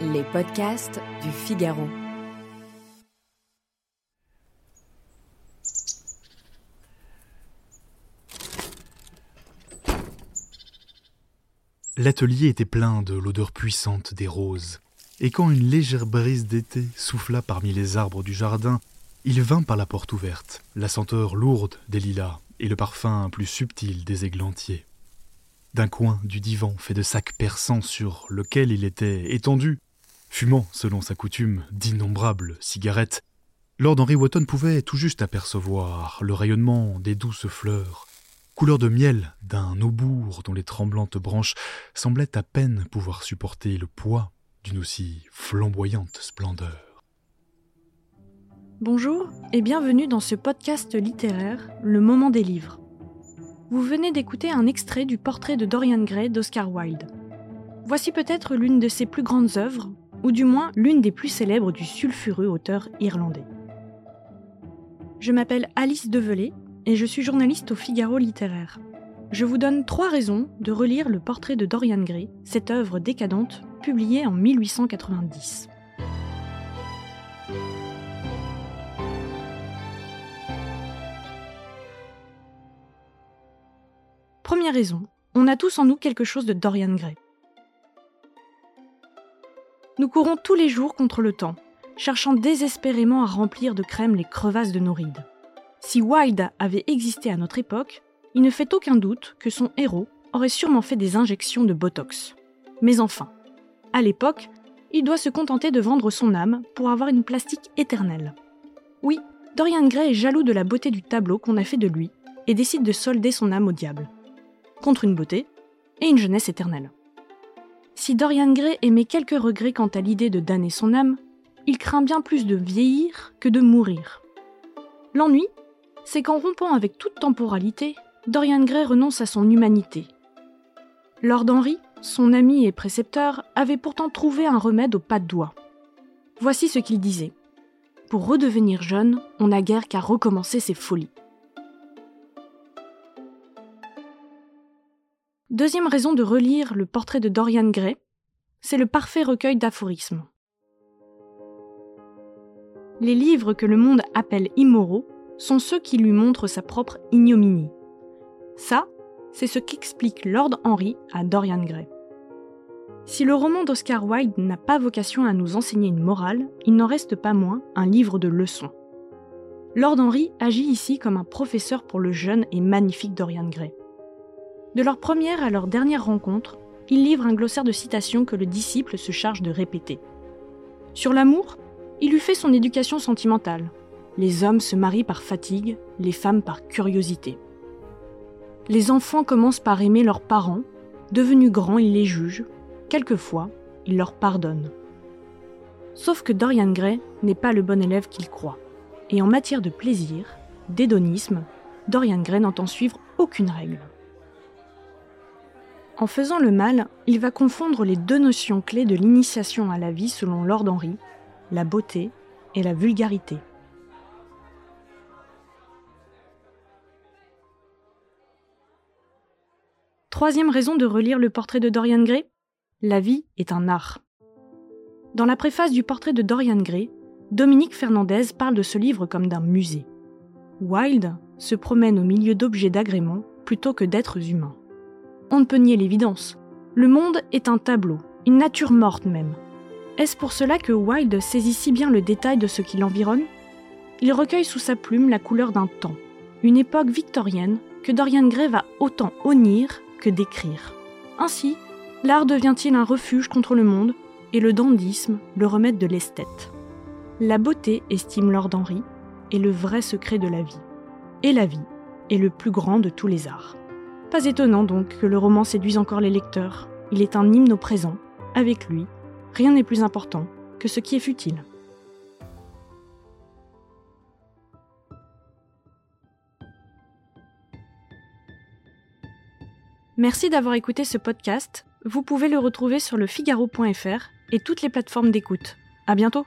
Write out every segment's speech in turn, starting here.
Les podcasts du Figaro. L'atelier était plein de l'odeur puissante des roses, et quand une légère brise d'été souffla parmi les arbres du jardin, il vint par la porte ouverte, la senteur lourde des lilas et le parfum plus subtil des églantiers. D'un coin du divan fait de sacs persans sur lequel il était étendu, fumant, selon sa coutume, d'innombrables cigarettes, Lord Henry Wotton pouvait tout juste apercevoir le rayonnement des douces fleurs, couleur de miel d'un aubour dont les tremblantes branches semblaient à peine pouvoir supporter le poids d'une aussi flamboyante splendeur. Bonjour et bienvenue dans ce podcast littéraire, Le moment des livres. Vous venez d'écouter un extrait du portrait de Dorian Gray d'Oscar Wilde. Voici peut-être l'une de ses plus grandes œuvres, ou du moins l'une des plus célèbres du sulfureux auteur irlandais. Je m'appelle Alice Develay et je suis journaliste au Figaro littéraire. Je vous donne trois raisons de relire le portrait de Dorian Gray, cette œuvre décadente publiée en 1890. Première raison, on a tous en nous quelque chose de Dorian Gray. Nous courons tous les jours contre le temps, cherchant désespérément à remplir de crème les crevasses de nos rides. Si Wilde avait existé à notre époque, il ne fait aucun doute que son héros aurait sûrement fait des injections de Botox. Mais enfin, à l'époque, il doit se contenter de vendre son âme pour avoir une plastique éternelle. Oui, Dorian Gray est jaloux de la beauté du tableau qu'on a fait de lui et décide de solder son âme au diable. Contre une beauté et une jeunesse éternelle. Si Dorian Gray émet quelques regrets quant à l'idée de damner son âme, il craint bien plus de vieillir que de mourir. L'ennui, c'est qu'en rompant avec toute temporalité, Dorian Gray renonce à son humanité. Lord Henry, son ami et précepteur, avait pourtant trouvé un remède au pas de doigt. Voici ce qu'il disait. Pour redevenir jeune, on n'a guère qu'à recommencer ses folies. Deuxième raison de relire le portrait de Dorian Gray, c'est le parfait recueil d'aphorismes. Les livres que le monde appelle immoraux sont ceux qui lui montrent sa propre ignominie. Ça, c'est ce qu'explique Lord Henry à Dorian Gray. Si le roman d'Oscar Wilde n'a pas vocation à nous enseigner une morale, il n'en reste pas moins un livre de leçons. Lord Henry agit ici comme un professeur pour le jeune et magnifique Dorian Gray. De leur première à leur dernière rencontre, il livre un glossaire de citations que le disciple se charge de répéter. Sur l'amour, il lui fait son éducation sentimentale. Les hommes se marient par fatigue, les femmes par curiosité. Les enfants commencent par aimer leurs parents, devenus grands, ils les jugent, quelquefois, ils leur pardonnent. Sauf que Dorian Gray n'est pas le bon élève qu'il croit. Et en matière de plaisir, d'hédonisme, Dorian Gray n'entend suivre aucune règle. En faisant le mal, il va confondre les deux notions clés de l'initiation à la vie selon Lord Henry, la beauté et la vulgarité. Troisième raison de relire le portrait de Dorian Gray La vie est un art. Dans la préface du portrait de Dorian Gray, Dominique Fernandez parle de ce livre comme d'un musée. Wilde se promène au milieu d'objets d'agrément plutôt que d'êtres humains. On ne peut nier l'évidence. Le monde est un tableau, une nature morte même. Est-ce pour cela que Wilde saisit si bien le détail de ce qui l'environne Il recueille sous sa plume la couleur d'un temps, une époque victorienne que Dorian Gray va autant honnir que décrire. Ainsi, l'art devient-il un refuge contre le monde et le dandysme le remède de l'esthète? La beauté, estime Lord Henry, est le vrai secret de la vie. Et la vie est le plus grand de tous les arts. Pas étonnant donc que le roman séduise encore les lecteurs. Il est un hymne au présent. Avec lui, rien n'est plus important que ce qui est futile. Merci d'avoir écouté ce podcast. Vous pouvez le retrouver sur le figaro.fr et toutes les plateformes d'écoute. À bientôt!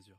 mesure.